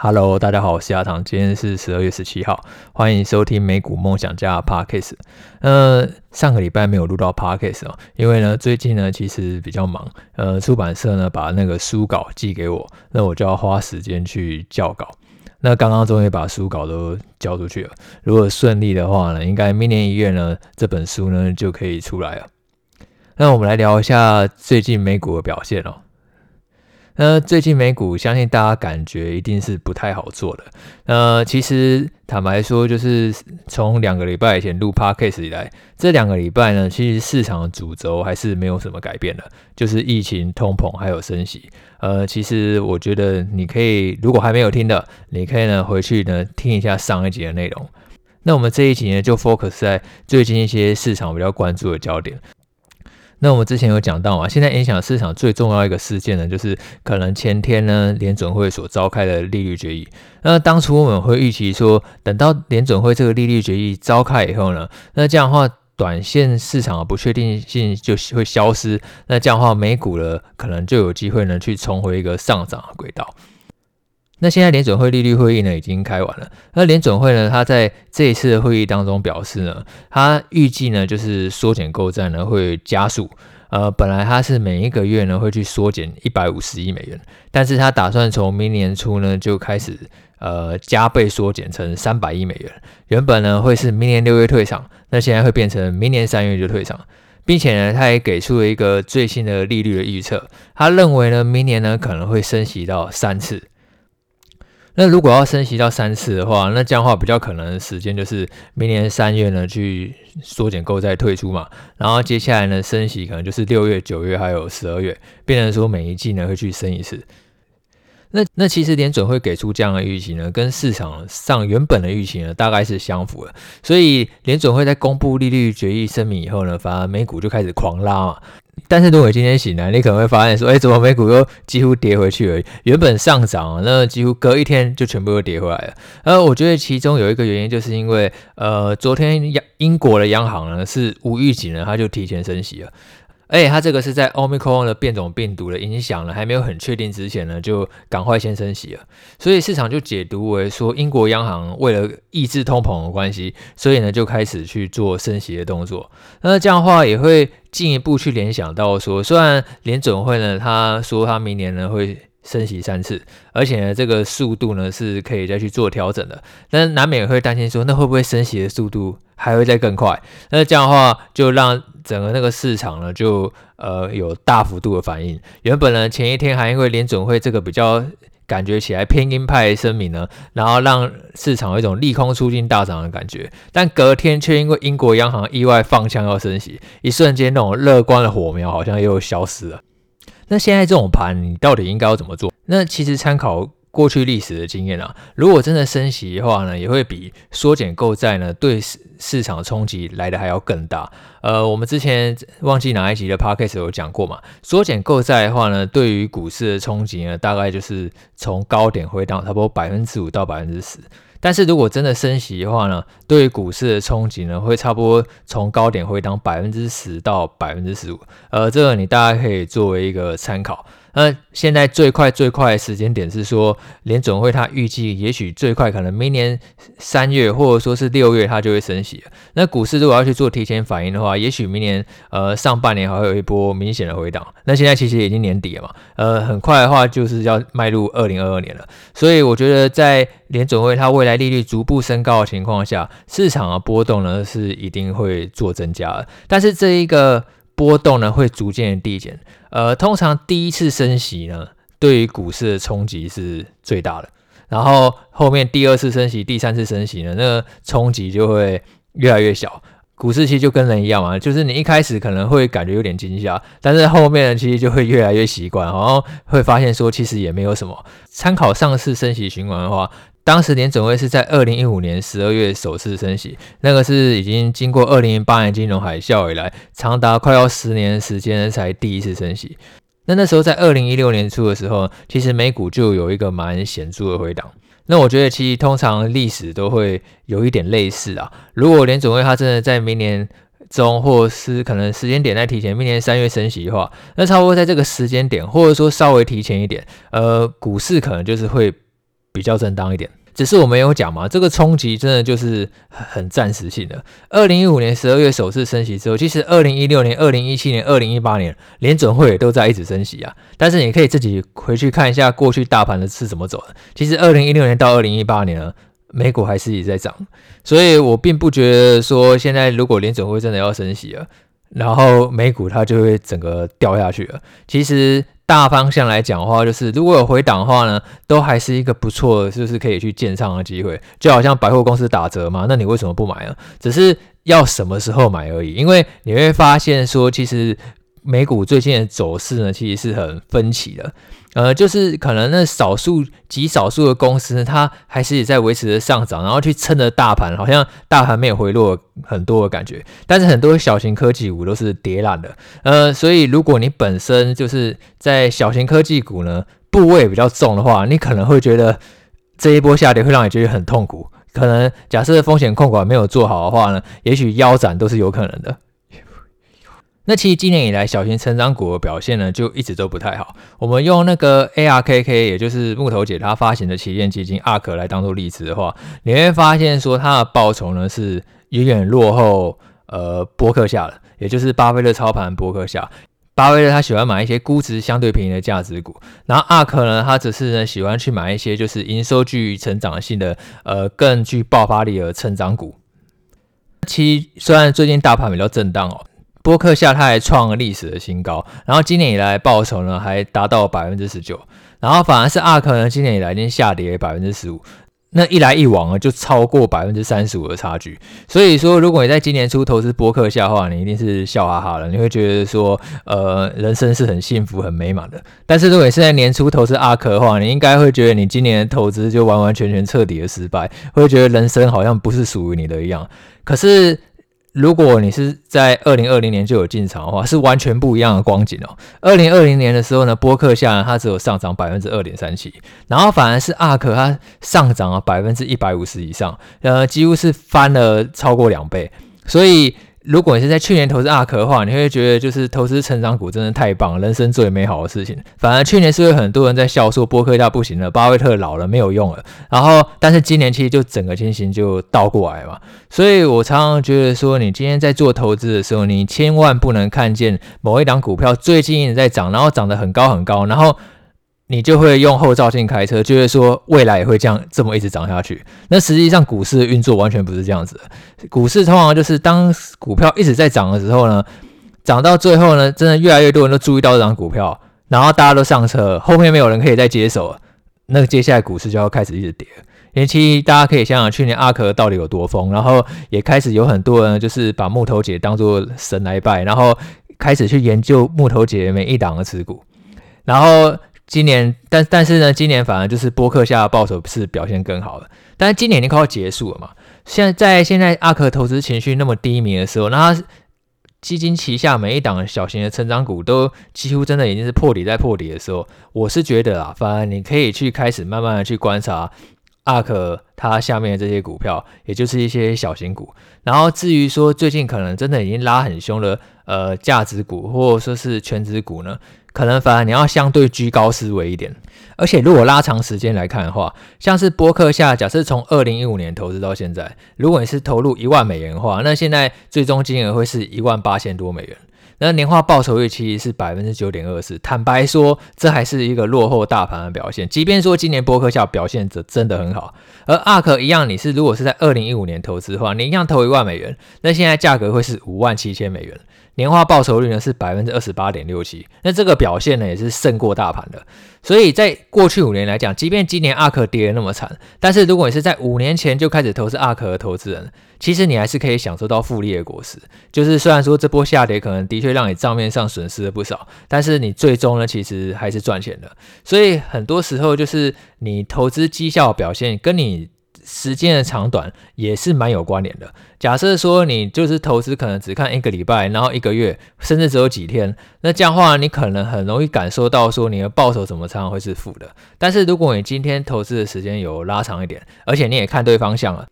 Hello，大家好，我是阿唐，今天是十二月十七号，欢迎收听美股梦想家的 Podcast。呃，上个礼拜没有录到 Podcast 哦，因为呢，最近呢其实比较忙，呃，出版社呢把那个书稿寄给我，那我就要花时间去校稿。那刚刚终于把书稿都交出去了，如果顺利的话呢，应该明年一月呢这本书呢就可以出来了。那我们来聊一下最近美股的表现哦。那最近美股，相信大家感觉一定是不太好做的。呃，其实坦白说，就是从两个礼拜以前录 Podcast 以来，这两个礼拜呢，其实市场的主轴还是没有什么改变的，就是疫情、通膨还有升息。呃，其实我觉得你可以，如果还没有听的，你可以呢回去呢听一下上一集的内容。那我们这一集呢，就 focus 在最近一些市场比较关注的焦点。那我们之前有讲到啊，现在影响市场最重要一个事件呢，就是可能前天呢联准会所召开的利率决议。那当初我们会预期说，等到联准会这个利率决议召开以后呢，那这样的话，短线市场的不确定性就会消失，那这样的话，美股呢可能就有机会呢去重回一个上涨的轨道。那现在联准会利率会议呢已经开完了。那联准会呢，他在这一次的会议当中表示呢，他预计呢就是缩减购债呢会加速。呃，本来他是每一个月呢会去缩减一百五十亿美元，但是他打算从明年初呢就开始呃加倍缩减成三百亿美元。原本呢会是明年六月退场，那现在会变成明年三月就退场，并且呢他也给出了一个最新的利率的预测，他认为呢明年呢可能会升息到三次。那如果要升息到三次的话，那这样的话比较可能的时间就是明年三月呢去缩减购债退出嘛，然后接下来呢升息可能就是六月、九月还有十二月，变成说每一季呢会去升一次。那那其实联准会给出这样的预期呢，跟市场上原本的预期呢大概是相符的，所以联准会在公布利率决议声明以后呢，反而美股就开始狂拉嘛。但是如果今天醒来，你可能会发现说，哎，怎么美股又几乎跌回去而已？原本上涨，那几乎隔一天就全部又跌回来了。呃我觉得其中有一个原因，就是因为，呃，昨天央英国的央行呢是无预警的，它就提前升息了。而且它这个是在 Omicron 的变种病毒的影响呢还没有很确定之前呢，就赶快先升息了。所以市场就解读为说，英国央行为了抑制通膨的关系，所以呢就开始去做升息的动作。那这样的话也会进一步去联想到说，虽然联准会呢他说他明年呢会升息三次，而且呢这个速度呢是可以再去做调整的，但是难免会担心说，那会不会升息的速度还会再更快？那这样的话就让整个那个市场呢，就呃有大幅度的反应。原本呢，前一天还因为联准会这个比较感觉起来偏鹰派声明呢，然后让市场有一种利空出尽大涨的感觉。但隔天却因为英国央行意外放枪要升息，一瞬间那种乐观的火苗好像又消失了。那现在这种盘，你到底应该要怎么做？那其实参考。过去历史的经验啊，如果真的升息的话呢，也会比缩减购债呢对市市场冲击来的还要更大。呃，我们之前忘记哪一集的 podcast 有讲过嘛，缩减购债的话呢，对于股市的冲击呢，大概就是从高点回档差不多百分之五到百分之十。但是如果真的升息的话呢，对于股市的冲击呢，会差不多从高点回档百分之十到百分之十五。呃，这个你大概可以作为一个参考。那现在最快最快的时间点是说，联准会它预计也许最快可能明年三月或者说是六月，它就会升息了。那股市如果要去做提前反应的话，也许明年呃上半年还会有一波明显的回档。那现在其实已经年底了嘛，呃，很快的话就是要迈入二零二二年了。所以我觉得在联准会它未来利率逐步升高的情况下，市场的波动呢是一定会做增加的。但是这一个。波动呢会逐渐递减，呃，通常第一次升息呢，对于股市的冲击是最大的，然后后面第二次升息、第三次升息呢，那冲击就会越来越小。股市其实就跟人一样嘛，就是你一开始可能会感觉有点惊吓，但是后面，其实就会越来越习惯，然后会发现说其实也没有什么。参考上次升息循环的话。当时联准会是在二零一五年十二月首次升息，那个是已经经过二零零八年金融海啸以来，长达快要十年时间才第一次升息。那那时候在二零一六年初的时候，其实美股就有一个蛮显著的回档。那我觉得其实通常历史都会有一点类似啊。如果联准会它真的在明年中，或是可能时间点在提前，明年三月升息的话，那差不多在这个时间点，或者说稍微提前一点，呃，股市可能就是会。比较正当一点。只是我没有讲嘛，这个冲击真的就是很暂时性的。二零一五年十二月首次升息之后，其实二零一六年、二零一七年、二零一八年联准会也都在一直升息啊。但是你可以自己回去看一下过去大盘的是怎么走的。其实二零一六年到二零一八年呢，美股还是一直在涨，所以我并不觉得说现在如果联准会真的要升息了，然后美股它就会整个掉下去了。其实。大方向来讲的话，就是如果有回档的话呢，都还是一个不错，就是可以去建仓的机会。就好像百货公司打折嘛，那你为什么不买呢？只是要什么时候买而已。因为你会发现说，其实美股最近的走势呢，其实是很分歧的。呃，就是可能那少数极少数的公司，它还是也在维持着上涨，然后去撑着大盘，好像大盘没有回落很多的感觉。但是很多小型科技股都是跌烂的。呃，所以如果你本身就是在小型科技股呢，部位比较重的话，你可能会觉得这一波下跌会让你觉得很痛苦。可能假设风险控管没有做好的话呢，也许腰斩都是有可能的。那其实今年以来，小型成长股的表现呢，就一直都不太好。我们用那个 ARKK，也就是木头姐她发行的旗舰基金 ARK 来当做例子的话，你会发现说它的报酬呢是远远落后呃波克夏的，也就是巴菲特操盘波克夏。巴菲特他喜欢买一些估值相对便宜的价值股，然后 ARK 呢，他只是呢喜欢去买一些就是营收具成长性的呃更具爆发力的成长股。其实虽然最近大盘比较震荡哦。播客下他还创了历史的新高，然后今年以来报酬呢还达到百分之十九，然后反而是 ARK 呢今年以来已经下跌百分之十五，那一来一往呢就超过百分之三十五的差距。所以说，如果你在今年初投资播客下的话，你一定是笑哈哈的，你会觉得说，呃，人生是很幸福很美满的。但是如果你是在年初投资阿克的话，你应该会觉得你今年的投资就完完全全彻底的失败，会觉得人生好像不是属于你的一样。可是。如果你是在二零二零年就有进场的话，是完全不一样的光景哦。二零二零年的时候呢，波克夏它只有上涨百分之二点三七，然后反而是阿克它上涨了百分之一百五十以上，呃，几乎是翻了超过两倍，所以。如果你是在去年投资 ARK 的话，你会觉得就是投资成长股真的太棒，人生最美好的事情。反而去年是有很多人在笑说波克夏不行了，巴菲特老了没有用了。然后，但是今年其实就整个情形就倒过来嘛。所以我常常觉得说，你今天在做投资的时候，你千万不能看见某一档股票最近一直在涨，然后涨得很高很高，然后。你就会用后照镜开车，就会说未来也会这样这么一直涨下去。那实际上股市的运作完全不是这样子的。股市通常就是当股票一直在涨的时候呢，涨到最后呢，真的越来越多人都注意到这档股票，然后大家都上车，后面没有人可以再接手，那接下来股市就要开始一直跌。因为其大家可以想想去年阿克到底有多疯，然后也开始有很多人就是把木头姐当做神来拜，然后开始去研究木头姐每一档的持股，然后。今年，但但是呢，今年反而就是波克下的报酬是表现更好了。但是今年已经快要结束了嘛，现在在现在阿克投资情绪那么低迷的时候，那基金旗下每一档小型的成长股都几乎真的已经是破底在破底的时候，我是觉得啊，反而你可以去开始慢慢的去观察阿克它下面的这些股票，也就是一些小型股。然后至于说最近可能真的已经拉很凶了呃价值股或者说是全值股呢？可能反而你要相对居高思维一点，而且如果拉长时间来看的话，像是波克夏，假设从二零一五年投资到现在，如果你是投入一万美元的话，那现在最终金额会是一万八千多美元，那年化报酬率其实是百分之九点二四。坦白说，这还是一个落后大盘的表现。即便说今年波克夏表现的真的很好，而 ARK 一样，你是如果是在二零一五年投资的话，你一样投一万美元，那现在价格会是五万七千美元。年化报酬率呢是百分之二十八点六七，那这个表现呢也是胜过大盘的。所以在过去五年来讲，即便今年阿克跌得那么惨，但是如果你是在五年前就开始投资阿克的投资人，其实你还是可以享受到复利的果实。就是虽然说这波下跌可能的确让你账面上损失了不少，但是你最终呢其实还是赚钱的。所以很多时候就是你投资绩效表现跟你。时间的长短也是蛮有关联的。假设说你就是投资，可能只看一个礼拜，然后一个月，甚至只有几天，那这样的话，你可能很容易感受到说你的报酬怎么常常会是负的。但是如果你今天投资的时间有拉长一点，而且你也看对方向了，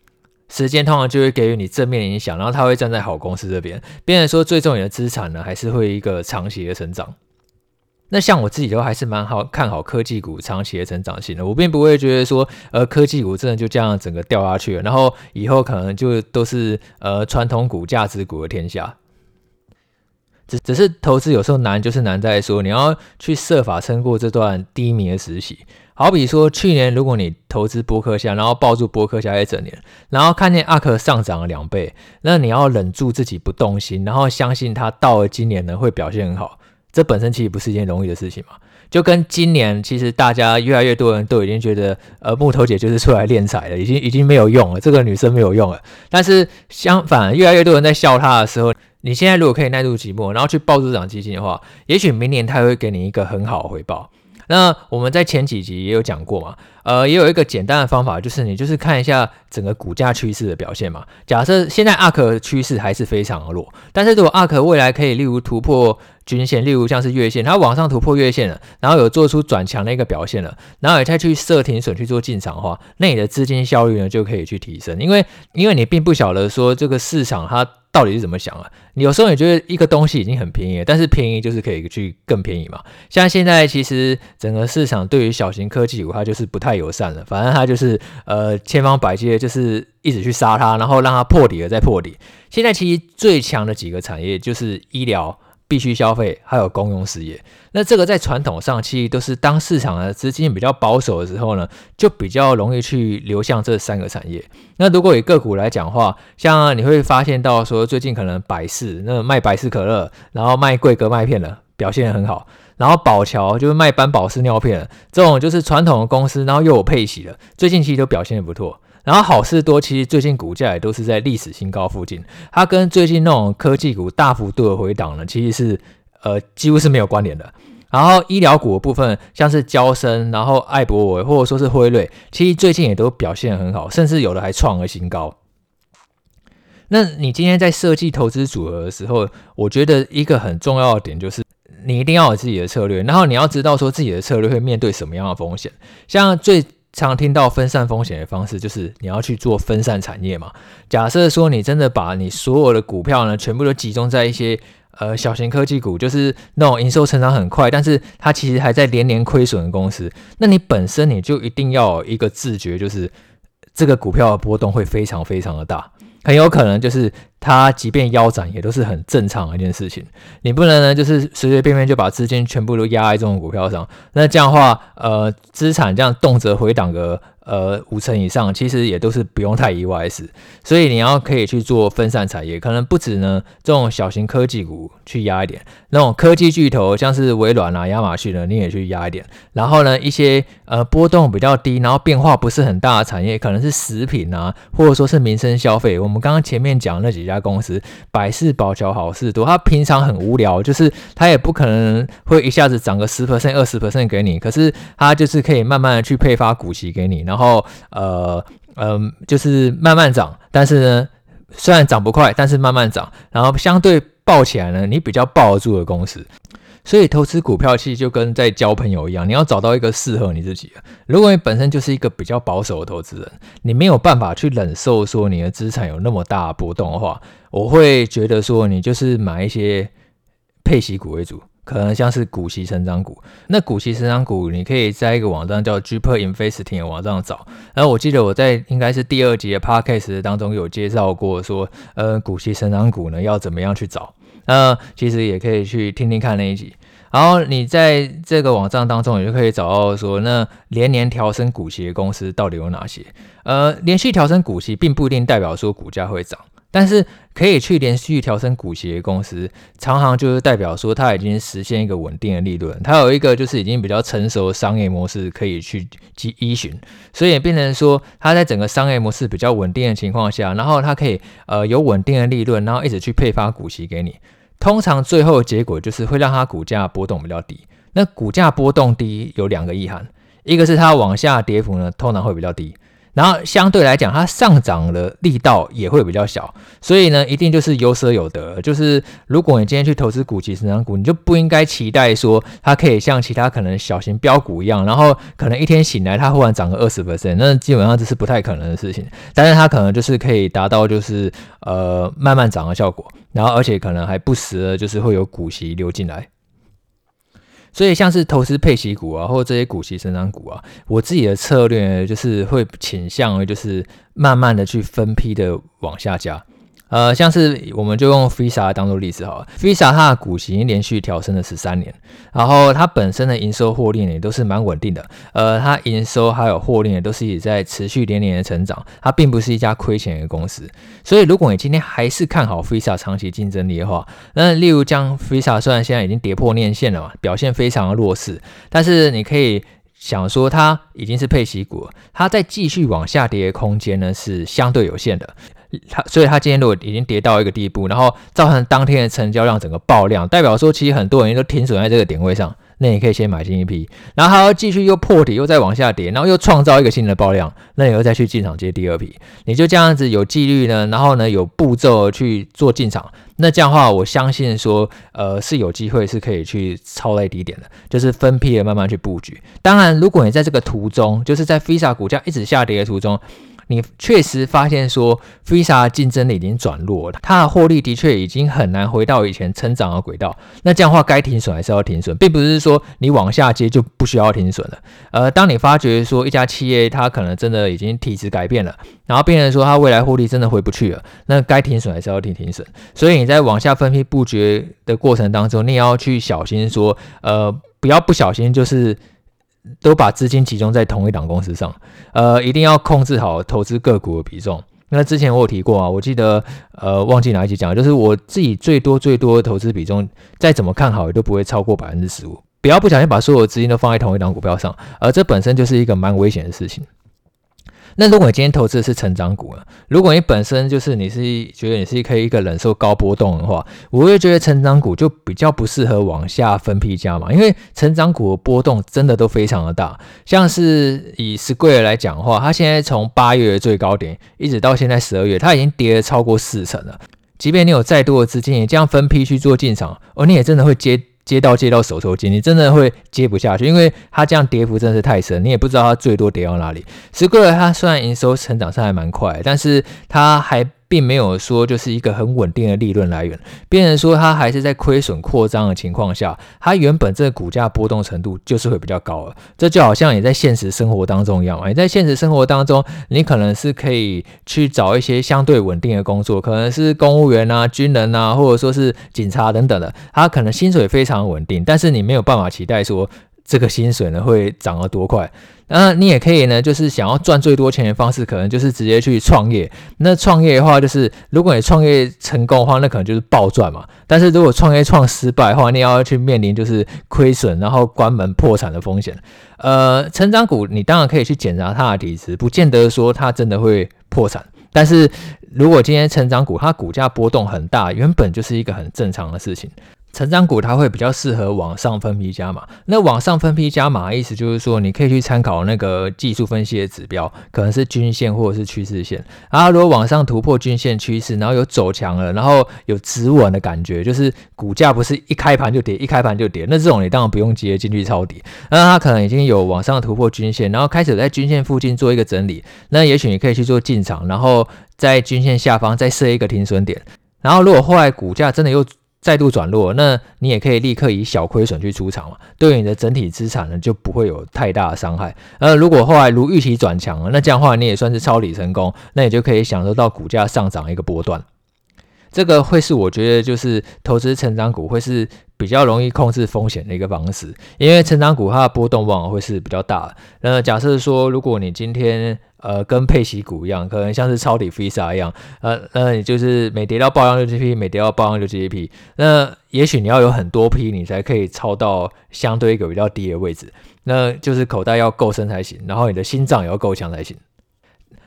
时间通常就会给予你正面影响，然后他会站在好公司这边，变成说最终你的资产呢还是会一个长期的成长。那像我自己都还是蛮好看好科技股长期的成长性的，我并不会觉得说，呃，科技股真的就这样整个掉下去了，然后以后可能就都是呃传统股、价值股的天下。只只是投资有时候难，就是难在说你要去设法撑过这段低迷的时期。好比说去年，如果你投资波克夏，然后抱住波克夏一整年，然后看见阿克上涨了两倍，那你要忍住自己不动心，然后相信它到了今年呢会表现很好。这本身其实不是一件容易的事情嘛，就跟今年其实大家越来越多人都已经觉得，呃，木头姐就是出来敛财了，已经已经没有用了，这个女生没有用了。但是相反，越来越多人在笑她的时候，你现在如果可以耐住寂寞，然后去抱住这档基金的话，也许明年她会给你一个很好的回报。那我们在前几集也有讲过嘛，呃，也有一个简单的方法，就是你就是看一下整个股价趋势的表现嘛。假设现在 ARK 趋势还是非常的弱，但是如果 ARK 未来可以例如突破均线，例如像是月线，它往上突破月线了，然后有做出转强的一个表现了，然后你再去设停损去做进场的话，那你的资金效率呢就可以去提升，因为因为你并不晓得说这个市场它。到底是怎么想啊？你有时候你觉得一个东西已经很便宜了，但是便宜就是可以去更便宜嘛。像现在其实整个市场对于小型科技股它就是不太友善了，反正它就是呃千方百计的就是一直去杀它，然后让它破底了再破底。现在其实最强的几个产业就是医疗。必须消费，还有公用事业，那这个在传统上其实都是当市场的资金比较保守的时候呢，就比较容易去流向这三个产业。那如果以个股来讲的话，像你会发现到说，最近可能百事那卖百事可乐，然后卖桂格麦片的表现很好，然后宝侨就是卖班宝适尿片，这种就是传统的公司，然后又有配息的，最近其实都表现的不错。然后好事多其实最近股价也都是在历史新高附近，它跟最近那种科技股大幅度的回档呢，其实是呃几乎是没有关联的。然后医疗股的部分，像是娇生，然后艾伯维或者说是辉瑞，其实最近也都表现很好，甚至有的还创了新高。那你今天在设计投资组合的时候，我觉得一个很重要的点就是，你一定要有自己的策略，然后你要知道说自己的策略会面对什么样的风险，像最。常听到分散风险的方式，就是你要去做分散产业嘛。假设说你真的把你所有的股票呢，全部都集中在一些呃小型科技股，就是那种营收成长很快，但是它其实还在连年亏损的公司，那你本身你就一定要有一个自觉，就是这个股票的波动会非常非常的大。很有可能就是他，即便腰斩，也都是很正常的一件事情。你不能呢，就是随随便便就把资金全部都压在这种股票上。那这样的话，呃，资产这样动辄回档个。呃，五成以上其实也都是不用太意外的事，所以你要可以去做分散产业，可能不止呢这种小型科技股去压一点，那种科技巨头像是微软啊、亚马逊呢，你也去压一点。然后呢，一些呃波动比较低，然后变化不是很大的产业，可能是食品啊，或者说是民生消费。我们刚刚前面讲那几家公司，百事、宝桥、好事多，它平常很无聊，就是它也不可能会一下子涨个十 percent、二十 percent 给你，可是它就是可以慢慢的去配发股息给你，然后。然后呃嗯、呃，就是慢慢涨，但是呢，虽然涨不快，但是慢慢涨，然后相对抱起来呢，你比较抱得住的公司。所以投资股票其实就跟在交朋友一样，你要找到一个适合你自己的。如果你本身就是一个比较保守的投资人，你没有办法去忍受说你的资产有那么大波动的话，我会觉得说你就是买一些配息股为主。可能像是股息成长股，那股息成长股，你可以在一个网站叫 Jeeper Investing 的网站找。然后我记得我在应该是第二集的 Podcast 当中有介绍过，说呃股息成长股呢要怎么样去找。那其实也可以去听听看那一集。然后你在这个网站当中，也就可以找到说，那连年调升股息的公司到底有哪些？呃，连续调升股息并不一定代表说股价会涨。但是可以去连续调升股息的公司，常常就是代表说它已经实现一个稳定的利润，它有一个就是已经比较成熟的商业模式可以去依循，所以也变成说它在整个商业模式比较稳定的情况下，然后它可以呃有稳定的利润，然后一直去配发股息给你。通常最后的结果就是会让它股价波动比较低。那股价波动低有两个意涵，一个是它往下跌幅呢通常会比较低。然后相对来讲，它上涨的力道也会比较小，所以呢，一定就是有舍有得。就是如果你今天去投资股息成长股，你就不应该期待说它可以像其他可能小型标股一样，然后可能一天醒来它忽然涨个二十 percent，那基本上这是不太可能的事情。但是它可能就是可以达到就是呃慢慢涨的效果，然后而且可能还不时的就是会有股息流进来。所以像是投资配息股啊，或者这些股息成长股啊，我自己的策略就是会倾向于就是慢慢的去分批的往下加。呃，像是我们就用 Visa 当做例子好了，Visa 它的股息已经连续调升了十三年，然后它本身的营收获利也都是蛮稳定的，呃，它营收还有获利也都是一直在持续连年的成长，它并不是一家亏钱的公司。所以，如果你今天还是看好 Visa 长期竞争力的话，那例如将 Visa 虽然现在已经跌破年线了嘛，表现非常的弱势，但是你可以想说它已经是配息股，它在继续往下跌的空间呢是相对有限的。它，所以它今天如果已经跌到一个地步，然后造成当天的成交量整个爆量，代表说其实很多人都停损在这个点位上，那你可以先买进一批，然后还要继续又破底又再往下跌，然后又创造一个新的爆量，那你又再去进场接第二批，你就这样子有纪律呢，然后呢有步骤去做进场，那这样的话我相信说，呃是有机会是可以去抄在低点的，就是分批的慢慢去布局。当然，如果你在这个途中，就是在 Visa 股价一直下跌的途中。你确实发现说，Visa 竞争力已经转弱了，它的获利的确已经很难回到以前成长的轨道。那这样的话，该停损还是要停损，并不是说你往下接就不需要停损了。呃，当你发觉说一家企业它可能真的已经体质改变了，然后变成说它未来获利真的回不去了，那该停损还是要停停损。所以你在往下分批布局的过程当中，你也要去小心说，呃，不要不小心就是。都把资金集中在同一档公司上，呃，一定要控制好投资个股的比重。那之前我有提过啊，我记得呃忘记哪一集讲，就是我自己最多最多的投资比重，再怎么看好也都不会超过百分之十五。不要不小心把所有资金都放在同一档股票上，而这本身就是一个蛮危险的事情。那如果你今天投资的是成长股呢？如果你本身就是你是觉得你是可以一个忍受高波动的话，我会觉得成长股就比较不适合往下分批加嘛，因为成长股的波动真的都非常的大。像是以 Square 来讲的话，它现在从八月的最高点一直到现在十二月，它已经跌了超过四成了。即便你有再多的资金，你这样分批去做进场，哦，你也真的会接。接到接到手抽筋，你真的会接不下去，因为它这样跌幅真的是太深，你也不知道它最多跌到哪里。Square 它虽然营收成长上还蛮快，但是它还。并没有说就是一个很稳定的利润来源，变成说它还是在亏损扩张的情况下，它原本这个股价波动程度就是会比较高了。这就好像你在现实生活当中一样，你在现实生活当中，你可能是可以去找一些相对稳定的工作，可能是公务员啊、军人啊，或者说是警察等等的，它可能薪水非常稳定，但是你没有办法期待说这个薪水呢会涨得多快。那你也可以呢，就是想要赚最多钱的方式，可能就是直接去创业。那创业的话，就是如果你创业成功的话，那可能就是暴赚嘛。但是如果创业创失败的话，你要去面临就是亏损，然后关门破产的风险。呃，成长股你当然可以去检查它的体质，不见得说它真的会破产。但是如果今天成长股它股价波动很大，原本就是一个很正常的事情。成长股它会比较适合往上分批加码，那往上分批加码的意思就是说，你可以去参考那个技术分析的指标，可能是均线或者是趋势线。然后如果往上突破均线趋势，然后有走强了，然后有止稳的感觉，就是股价不是一开盘就跌，一开盘就跌，那这种你当然不用接进去抄底。那它可能已经有往上突破均线，然后开始在均线附近做一个整理，那也许你可以去做进场，然后在均线下方再设一个停损点。然后如果后来股价真的又再度转弱，那你也可以立刻以小亏损去出场嘛，对你的整体资产呢就不会有太大的伤害。呃如果后来如预期转强了，那这样的话你也算是抄底成功，那你就可以享受到股价上涨一个波段。这个会是我觉得就是投资成长股会是比较容易控制风险的一个方式，因为成长股它的波动往往会是比较大。那假设说，如果你今天呃跟配息股一样，可能像是抄底 Visa 一样，呃，那你就是每跌到爆量就接一批，每跌到爆量就接一批。那也许你要有很多批，你才可以抄到相对一个比较低的位置。那就是口袋要够深才行，然后你的心脏也要够强才行。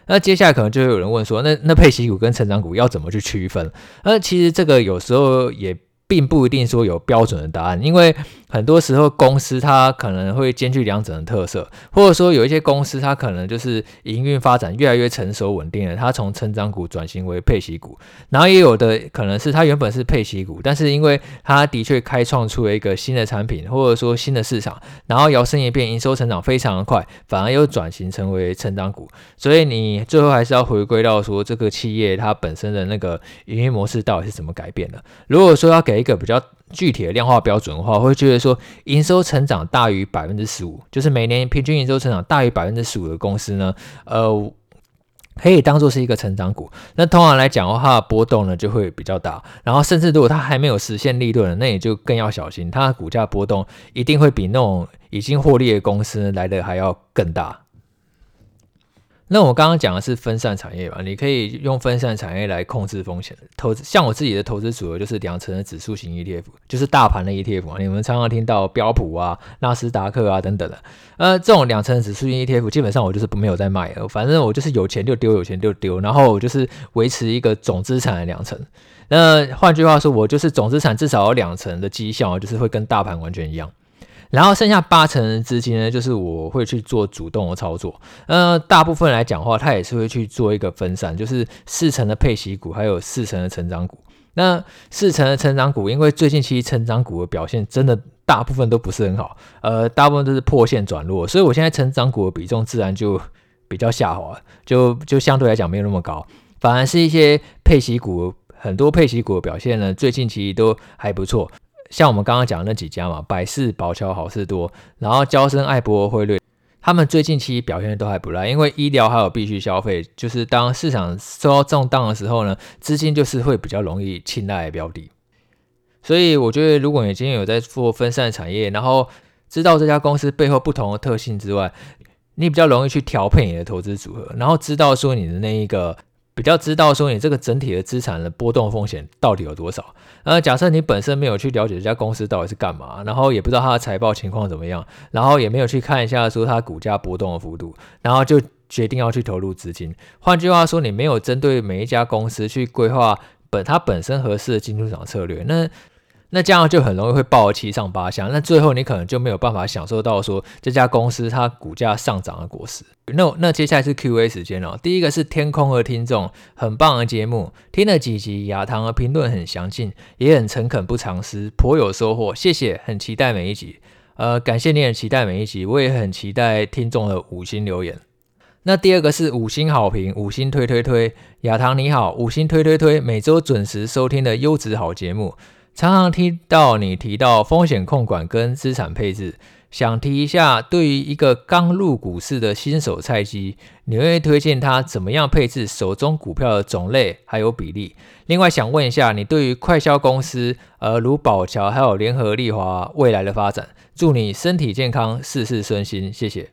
那接下来可能就会有人问说，那那配息股跟成长股要怎么去区分？那其实这个有时候也。并不一定说有标准的答案，因为很多时候公司它可能会兼具两者的特色，或者说有一些公司它可能就是营运发展越来越成熟稳定了，它从成长股转型为配息股，然后也有的可能是它原本是配息股，但是因为它的确开创出了一个新的产品，或者说新的市场，然后摇身一变营收成长非常的快，反而又转型成为成长股，所以你最后还是要回归到说这个企业它本身的那个营运模式到底是怎么改变的。如果说要给一个比较具体的量化标准的话，会觉得说营收成长大于百分之十五，就是每年平均营收成长大于百分之十五的公司呢，呃。可以当做是一个成长股，那通常来讲的话，波动呢就会比较大，然后甚至如果它还没有实现利润，那也就更要小心，它的股价波动一定会比那种已经获利的公司来的还要更大。那我刚刚讲的是分散产业吧，你可以用分散产业来控制风险。投资像我自己的投资组合就是两层的指数型 ETF，就是大盘的 ETF 啊。你们常常听到标普啊、纳斯达克啊等等的，呃，这种两层指数型 ETF 基本上我就是没有在卖了，反正我就是有钱就丢，有钱就丢，然后我就是维持一个总资产的两成。那换句话说，我就是总资产至少有两成的绩效，就是会跟大盘完全一样。然后剩下八成的资金呢，就是我会去做主动的操作。呃，大部分来讲的话，它也是会去做一个分散，就是四成的配息股，还有四成的成长股。那四成的成长股，因为最近其实成长股的表现真的大部分都不是很好，呃，大部分都是破线转弱，所以我现在成长股的比重自然就比较下滑，就就相对来讲没有那么高，反而是一些配息股，很多配息股的表现呢，最近其实都还不错。像我们刚刚讲的那几家嘛，百事、宝桥、好事多，然后娇生、艾伯、辉瑞，他们最近其实表现都还不赖，因为医疗还有必需消费，就是当市场受到重荡的时候呢，资金就是会比较容易青睐标的。所以我觉得，如果你今天有在做分散产业，然后知道这家公司背后不同的特性之外，你比较容易去调配你的投资组合，然后知道说你的那一个。比较知道说你这个整体的资产的波动风险到底有多少？呃，假设你本身没有去了解这家公司到底是干嘛，然后也不知道它的财报情况怎么样，然后也没有去看一下说它股价波动的幅度，然后就决定要去投入资金。换句话说，你没有针对每一家公司去规划本它本身合适的进出场策略，那。那这样就很容易会爆七上八下，那最后你可能就没有办法享受到说这家公司它股价上涨的果实。那那接下来是 Q&A 时间哦，第一个是天空的听众，很棒的节目，听了几集，亚堂的评论很详尽，也很诚恳不藏私，颇有收获，谢谢，很期待每一集。呃，感谢你很期待每一集，我也很期待听众的五星留言。那第二个是五星好评，五星推推推，亚堂你好，五星推推推，每周准时收听的优质好节目。常常听到你提到风险控管跟资产配置，想提一下，对于一个刚入股市的新手菜鸡，你会推荐他怎么样配置手中股票的种类还有比例？另外想问一下，你对于快销公司，呃，如宝桥还有联合利华未来的发展，祝你身体健康，事事顺心，谢谢。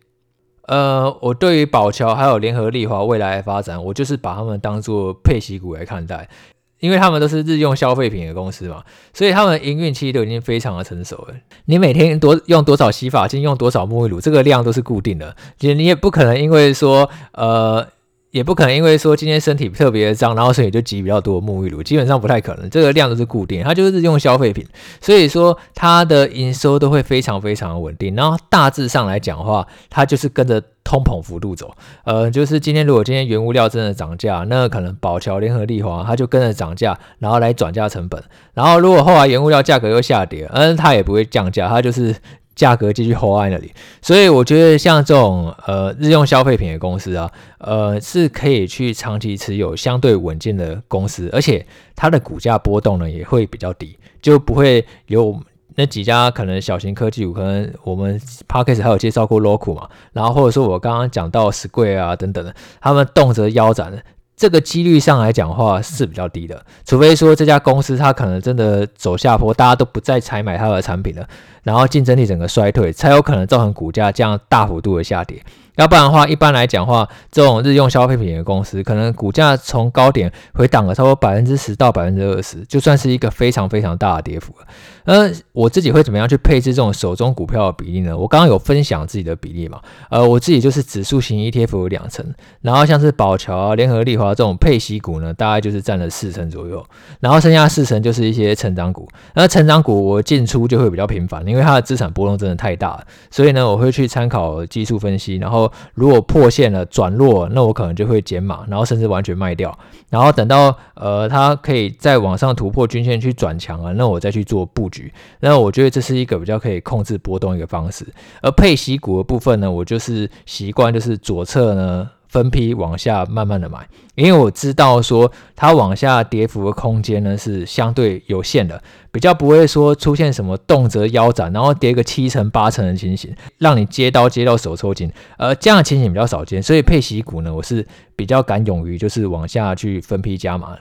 呃，我对于宝桥还有联合利华未来的发展，我就是把他们当做配息股来看待。因为他们都是日用消费品的公司嘛，所以他们营运期都已经非常的成熟了。你每天多用多少洗发精，用多少沐浴乳，这个量都是固定的。你你也不可能因为说，呃。也不可能因为说今天身体特别的脏，然后所以就挤比较多沐浴露，基本上不太可能。这个量都是固定，它就是用消费品，所以说它的营收都会非常非常稳定。然后大致上来讲的话，它就是跟着通膨幅度走。呃，就是今天如果今天原物料真的涨价，那可能宝桥、联合利华它就跟着涨价，然后来转嫁成本。然后如果后来原物料价格又下跌，嗯，它也不会降价，它就是。价格继续 hold 在那里，所以我觉得像这种呃日用消费品的公司啊，呃是可以去长期持有相对稳健的公司，而且它的股价波动呢也会比较低，就不会有那几家可能小型科技股，可能我们 Podcast 还有介绍过 Roku 嘛，然后或者说我刚刚讲到 Square 啊等等的，他们动辄腰斩的。这个几率上来讲的话是比较低的，除非说这家公司它可能真的走下坡，大家都不再采买它的产品了，然后竞争力整个衰退，才有可能造成股价这样大幅度的下跌。要不然的话，一般来讲的话，这种日用消费品的公司，可能股价从高点回档了差不多百分之十到百分之二十，就算是一个非常非常大的跌幅了。呃，我自己会怎么样去配置这种手中股票的比例呢？我刚刚有分享自己的比例嘛？呃，我自己就是指数型 ETF 有两成，然后像是宝桥、联合利华这种配息股呢，大概就是占了四成左右，然后剩下四成就是一些成长股。那成长股我进出就会比较频繁，因为因为它的资产波动真的太大了，所以呢，我会去参考技术分析，然后。如果破线了转弱，那我可能就会减码，然后甚至完全卖掉，然后等到呃它可以再往上突破均线去转强了，那我再去做布局。那我觉得这是一个比较可以控制波动一个方式。而配息股的部分呢，我就是习惯就是左侧呢分批往下慢慢的买，因为我知道说它往下跌幅的空间呢是相对有限的，比较不会说出现什么动辄腰斩，然后跌个七成八成的情形，让你接刀接到手抽筋，呃，这样的情形比较少见，所以配息股呢，我是比较敢勇于就是往下去分批加码。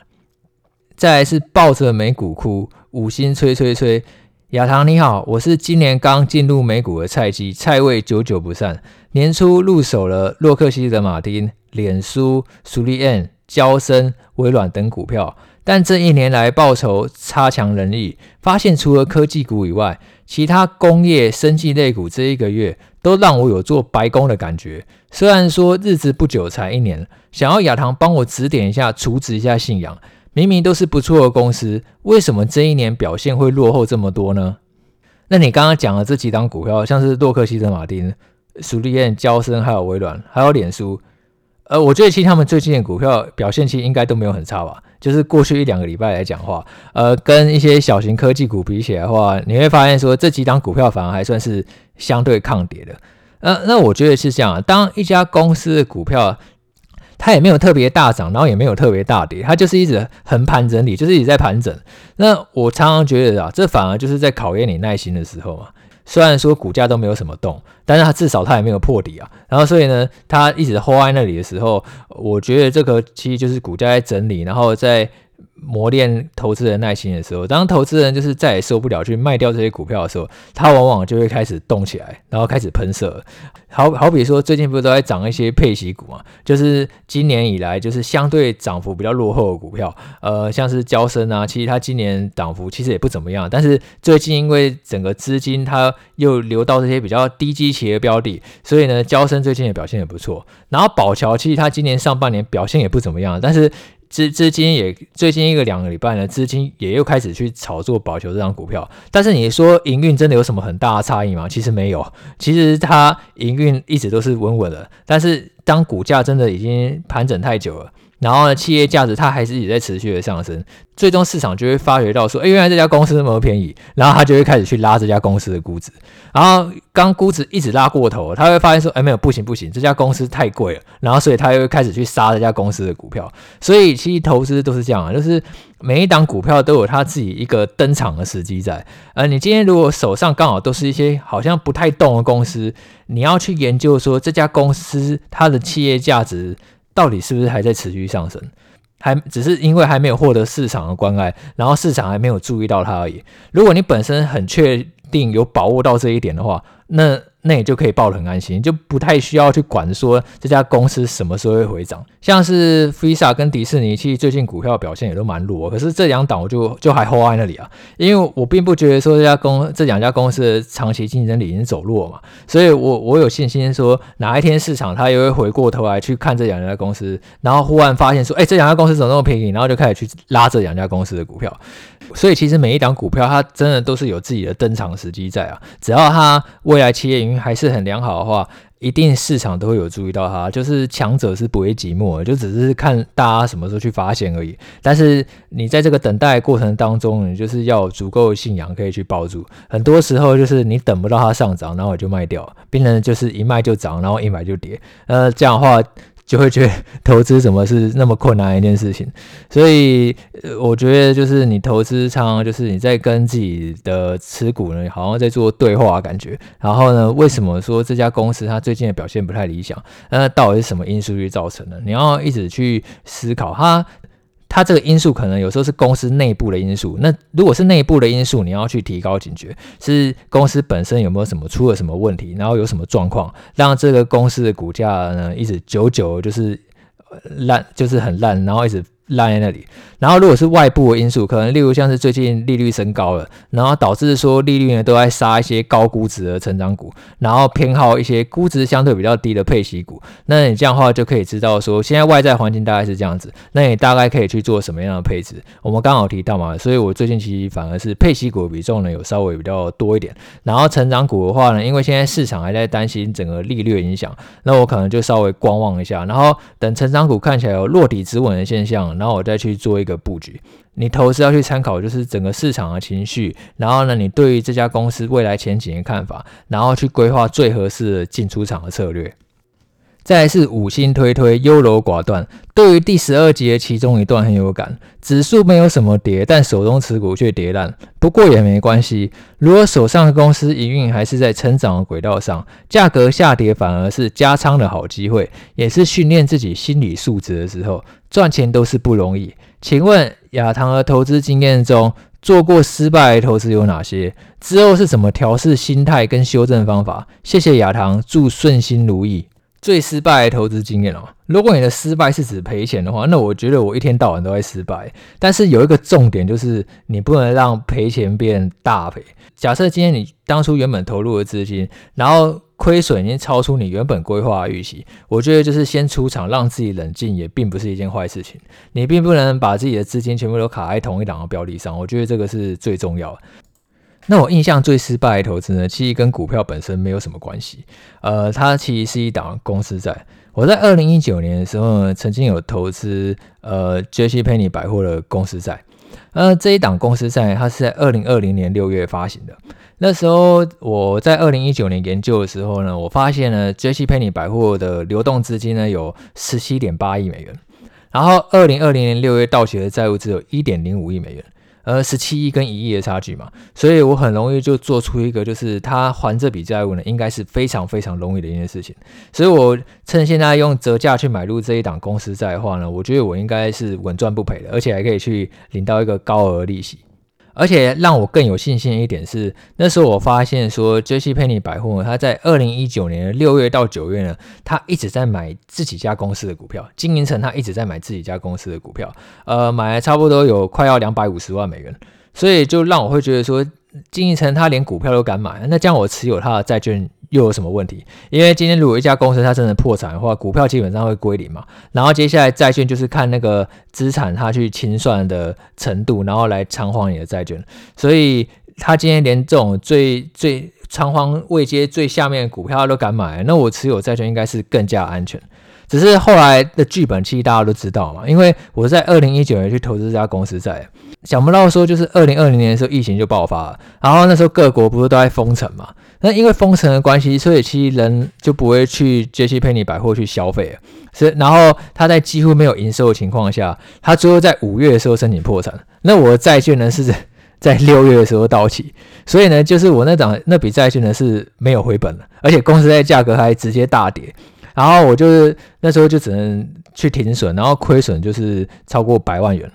再来是抱着美股哭，五星吹吹吹。亚堂你好，我是今年刚进入美股的菜鸡，菜味久久不散。年初入手了洛克希德马丁、脸书、苏利安、交生、微软等股票，但这一年来报酬差强人意，发现除了科技股以外，其他工业、生技类股这一个月都让我有做白工的感觉。虽然说日子不久才一年，想要亚堂帮我指点一下，储值一下信仰。明明都是不错的公司，为什么这一年表现会落后这么多呢？那你刚刚讲的这几档股票，像是洛克希德马丁、苏利安、交生，还有微软，还有脸书，呃，我觉得其实他们最近的股票表现其实应该都没有很差吧。就是过去一两个礼拜来讲话，呃，跟一些小型科技股比起来的话，你会发现说这几档股票反而还算是相对抗跌的。呃，那我觉得是这样啊，当一家公司的股票。它也没有特别大涨，然后也没有特别大跌，它就是一直横盘整理，就是一直在盘整。那我常常觉得啊，这反而就是在考验你耐心的时候嘛。虽然说股价都没有什么动，但是它至少它也没有破底啊。然后所以呢，它一直 hold 在那里的时候，我觉得这个其实就是股价在整理，然后在。磨练投资人耐心的时候，当投资人就是再也受不了去卖掉这些股票的时候，他往往就会开始动起来，然后开始喷射。好好比说，最近不是都在涨一些配息股嘛？就是今年以来就是相对涨幅比较落后的股票，呃，像是交生啊，其实它今年涨幅其实也不怎么样，但是最近因为整个资金它又流到这些比较低基期的标的，所以呢，交生最近的表现也不错。然后宝桥其实它今年上半年表现也不怎么样，但是。资资金也最近一个两个礼拜呢，资金也又开始去炒作保球这张股票。但是你说营运真的有什么很大的差异吗？其实没有，其实它营运一直都是稳稳的。但是当股价真的已经盘整太久了。然后呢，企业价值它还是也在持续的上升，最终市场就会发觉到说，哎，原来这家公司那么便宜，然后他就会开始去拉这家公司的估值，然后刚估值一直拉过头，他会发现说，哎，没有，不行不行，这家公司太贵了，然后所以他又会开始去杀这家公司的股票，所以其实投资都是这样啊，就是每一档股票都有他自己一个登场的时机在，呃，你今天如果手上刚好都是一些好像不太动的公司，你要去研究说这家公司它的企业价值。到底是不是还在持续上升？还只是因为还没有获得市场的关爱，然后市场还没有注意到它而已。如果你本身很确定有把握到这一点的话，那。那你就可以抱得很安心，就不太需要去管说这家公司什么时候会回涨。像是 Visa 跟迪士尼，其实最近股票表现也都蛮弱，可是这两档我就就还 hold 在那里啊，因为我并不觉得说这家公这两家公司的长期竞争力已经走弱嘛，所以我我有信心说哪一天市场它也会回过头来去看这两家公司，然后忽然发现说，哎，这两家公司怎么那么便宜，然后就开始去拉这两家公司的股票。所以其实每一档股票它真的都是有自己的登场时机在啊，只要它未来企业营还是很良好的话，一定市场都会有注意到它。就是强者是不会寂寞的，就只是看大家什么时候去发现而已。但是你在这个等待过程当中，你就是要有足够的信仰可以去抱住。很多时候就是你等不到它上涨，然后我就卖掉，变成就是一卖就涨，然后一买就跌。呃，这样的话。就会觉得投资怎么是那么困难一件事情，所以我觉得就是你投资常常就是你在跟自己的持股呢，好像在做对话感觉。然后呢，为什么说这家公司它最近的表现不太理想？那到底是什么因素去造成的？你要一直去思考它。它这个因素可能有时候是公司内部的因素，那如果是内部的因素，你要去提高警觉，是公司本身有没有什么出了什么问题，然后有什么状况，让这个公司的股价呢一直久久就是烂，就是很烂，然后一直。烂在那里，然后如果是外部的因素，可能例如像是最近利率升高了，然后导致说利率呢都在杀一些高估值的成长股，然后偏好一些估值相对比较低的配息股。那你这样的话就可以知道说，现在外在环境大概是这样子，那你大概可以去做什么样的配置？我们刚好提到嘛，所以我最近其实反而是配息股比重呢有稍微比较多一点，然后成长股的话呢，因为现在市场还在担心整个利率的影响，那我可能就稍微观望一下，然后等成长股看起来有落底止稳的现象。然后我再去做一个布局，你投资要去参考就是整个市场的情绪，然后呢，你对于这家公司未来前景的看法，然后去规划最合适的进出场的策略。再来是五星推推，优柔寡断。对于第十二集的其中一段很有感，指数没有什么跌，但手中持股却跌烂。不过也没关系，如果手上的公司营运还是在成长的轨道上，价格下跌反而是加仓的好机会，也是训练自己心理素质的时候。赚钱都是不容易。请问亚堂的投资经验中，做过失败投资有哪些？之后是怎么调试心态跟修正方法？谢谢亚堂，祝顺心如意。最失败的投资经验哦，如果你的失败是指赔钱的话，那我觉得我一天到晚都在失败。但是有一个重点就是，你不能让赔钱变大赔。假设今天你当初原本投入的资金，然后亏损已经超出你原本规划的预期，我觉得就是先出场，让自己冷静，也并不是一件坏事情。你并不能把自己的资金全部都卡在同一档的标的上，我觉得这个是最重要的。那我印象最失败的投资呢，其实跟股票本身没有什么关系。呃，它其实是一档公司债。我在二零一九年的时候呢，曾经有投资呃 JCPenney 百货的公司债。呃，这一档公司债它是在二零二零年六月发行的。那时候我在二零一九年研究的时候呢，我发现呢 JCPenney 百货的流动资金呢有十七点八亿美元，然后二零二零年六月到期的债务只有一点零五亿美元。呃，十七亿跟一亿的差距嘛，所以我很容易就做出一个，就是他还这笔债务呢，应该是非常非常容易的一件事情。所以我趁现在用折价去买入这一档公司债的话呢，我觉得我应该是稳赚不赔的，而且还可以去领到一个高额利息。而且让我更有信心一点是，那时候我发现说，Jesse Penny 百货他，在二零一九年六月到九月呢，他一直在买自己家公司的股票，经营层他一直在买自己家公司的股票，呃，买了差不多有快要两百五十万美元，所以就让我会觉得说，经营层他连股票都敢买，那这样我持有他的债券。又有什么问题？因为今天如果一家公司它真的破产的话，股票基本上会归零嘛。然后接下来债券就是看那个资产它去清算的程度，然后来偿还你的债券。所以他今天连这种最最偿还未接最下面的股票他都敢买，那我持有债券应该是更加安全。只是后来的剧本其实大家都知道嘛，因为我在二零一九年去投资这家公司债，想不到说就是二零二零年的时候疫情就爆发了，然后那时候各国不是都在封城嘛？那因为封城的关系，所以其实人就不会去 j c p e n n y 百货去消费。是，然后他在几乎没有营收的情况下，他最后在五月的时候申请破产。那我的债券呢是 在六月的时候到期，所以呢，就是我那档那笔债券呢是没有回本的，而且公司在价格还直接大跌。然后我就是那时候就只能去停损，然后亏损就是超过百万元。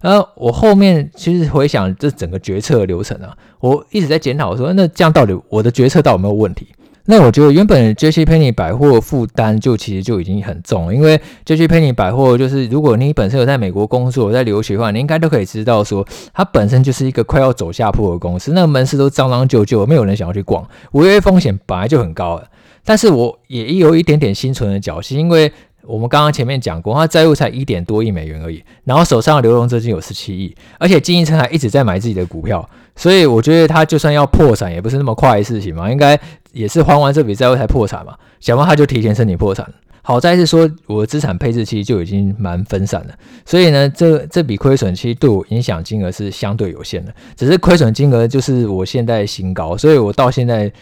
然后我后面其实回想这整个决策流程啊，我一直在检讨说，那这样到底我的决策到底有没有问题？那我觉得原本 JCPenney 百货负担就其实就已经很重了，因为 JCPenney 百货就是如果你本身有在美国工作、在留学的话，你应该都可以知道说，它本身就是一个快要走下坡的公司，那个门市都脏脏旧旧，没有人想要去逛，违约风险本来就很高了。但是我也有一点点心存的侥幸，因为我们刚刚前面讲过，他债务才一点多亿美元而已，然后手上的流动资金有十七亿，而且经营层还一直在买自己的股票，所以我觉得他就算要破产，也不是那么快的事情嘛，应该也是还完这笔债务才破产嘛，想不到他就提前申请破产。好在是说我的资产配置其实就已经蛮分散了，所以呢，这这笔亏损其实对我影响金额是相对有限的，只是亏损金额就是我现在新高，所以我到现在。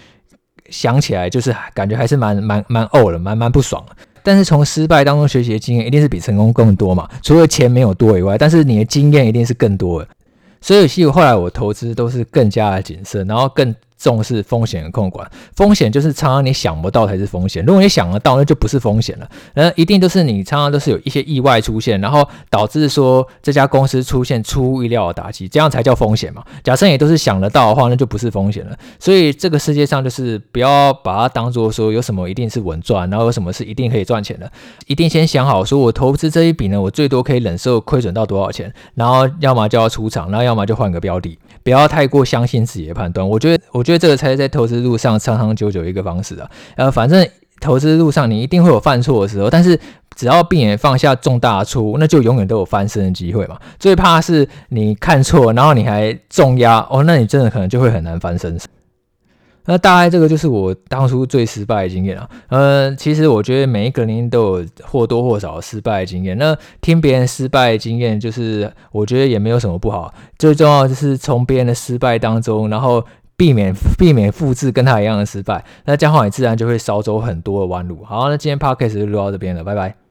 想起来就是感觉还是蛮蛮蛮呕的，蛮蛮不爽的。但是从失败当中学习的经验一定是比成功更多嘛。除了钱没有多以外，但是你的经验一定是更多的。所以其实后来我投资都是更加的谨慎，然后更。重视风险的控管，风险就是常常你想不到才是风险。如果你想得到，那就不是风险了。那一定都是你常常都是有一些意外出现，然后导致说这家公司出现出乎意料的打击，这样才叫风险嘛。假设你都是想得到的话，那就不是风险了。所以这个世界上就是不要把它当做说有什么一定是稳赚，然后有什么是一定可以赚钱的。一定先想好说，我投资这一笔呢，我最多可以忍受亏损到多少钱，然后要么就要出场，然后要么就换个标的，不要太过相信自己的判断。我觉得，我觉得。这个才是在投资路上长长久久一个方式啊，呃，反正投资路上你一定会有犯错的时候，但是只要避免放下重大错误，那就永远都有翻身的机会嘛。最怕是你看错，然后你还重压哦，那你真的可能就会很难翻身。那大概这个就是我当初最失败的经验啊。呃，其实我觉得每一个人都有或多或少失败的经验。那听别人失败的经验，就是我觉得也没有什么不好。最重要就是从别人的失败当中，然后。避免避免复制跟他一样的失败，那这样话你自然就会少走很多的弯路。好，那今天 podcast 就录到这边了，拜拜。